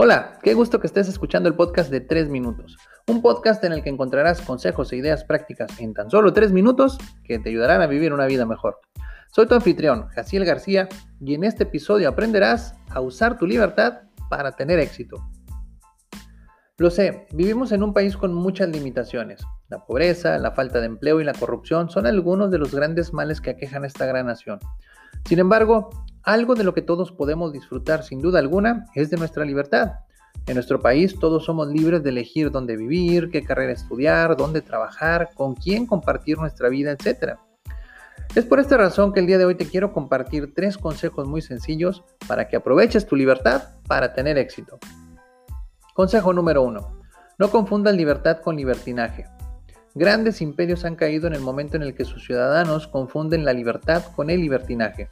Hola, qué gusto que estés escuchando el podcast de 3 minutos. Un podcast en el que encontrarás consejos e ideas prácticas en tan solo 3 minutos que te ayudarán a vivir una vida mejor. Soy tu anfitrión, Jaciel García, y en este episodio aprenderás a usar tu libertad para tener éxito. Lo sé, vivimos en un país con muchas limitaciones. La pobreza, la falta de empleo y la corrupción son algunos de los grandes males que aquejan a esta gran nación. Sin embargo, algo de lo que todos podemos disfrutar sin duda alguna es de nuestra libertad. En nuestro país todos somos libres de elegir dónde vivir, qué carrera estudiar, dónde trabajar, con quién compartir nuestra vida, etc. Es por esta razón que el día de hoy te quiero compartir tres consejos muy sencillos para que aproveches tu libertad para tener éxito. Consejo número uno: No confundas libertad con libertinaje. Grandes imperios han caído en el momento en el que sus ciudadanos confunden la libertad con el libertinaje.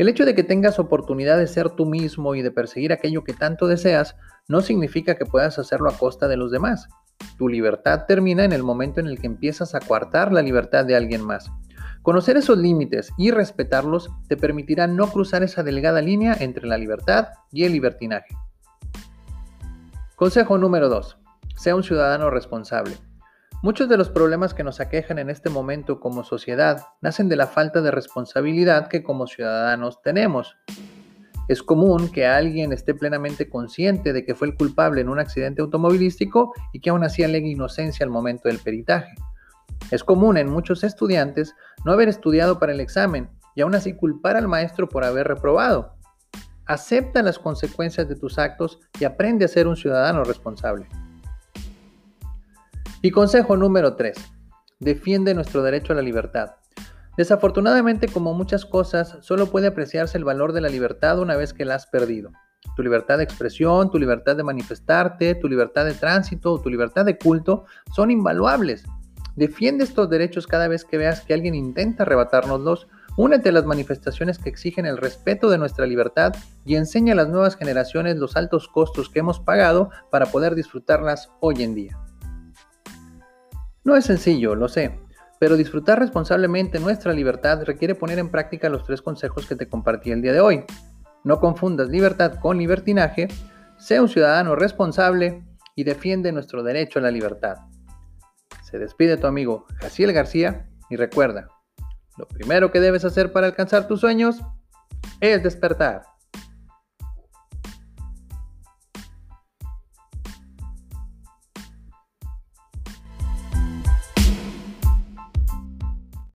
El hecho de que tengas oportunidad de ser tú mismo y de perseguir aquello que tanto deseas no significa que puedas hacerlo a costa de los demás. Tu libertad termina en el momento en el que empiezas a coartar la libertad de alguien más. Conocer esos límites y respetarlos te permitirá no cruzar esa delgada línea entre la libertad y el libertinaje. Consejo número 2. Sea un ciudadano responsable. Muchos de los problemas que nos aquejan en este momento como sociedad nacen de la falta de responsabilidad que como ciudadanos tenemos. Es común que alguien esté plenamente consciente de que fue el culpable en un accidente automovilístico y que aún así alegue inocencia al momento del peritaje. Es común en muchos estudiantes no haber estudiado para el examen y aún así culpar al maestro por haber reprobado. Acepta las consecuencias de tus actos y aprende a ser un ciudadano responsable. Y consejo número 3. Defiende nuestro derecho a la libertad. Desafortunadamente, como muchas cosas, solo puede apreciarse el valor de la libertad una vez que la has perdido. Tu libertad de expresión, tu libertad de manifestarte, tu libertad de tránsito, tu libertad de culto son invaluables. Defiende estos derechos cada vez que veas que alguien intenta arrebatárnoslos. Únete a las manifestaciones que exigen el respeto de nuestra libertad y enseña a las nuevas generaciones los altos costos que hemos pagado para poder disfrutarlas hoy en día. No es sencillo, lo sé, pero disfrutar responsablemente nuestra libertad requiere poner en práctica los tres consejos que te compartí el día de hoy. No confundas libertad con libertinaje, sea un ciudadano responsable y defiende nuestro derecho a la libertad. Se despide tu amigo Jaciel García y recuerda, lo primero que debes hacer para alcanzar tus sueños es despertar.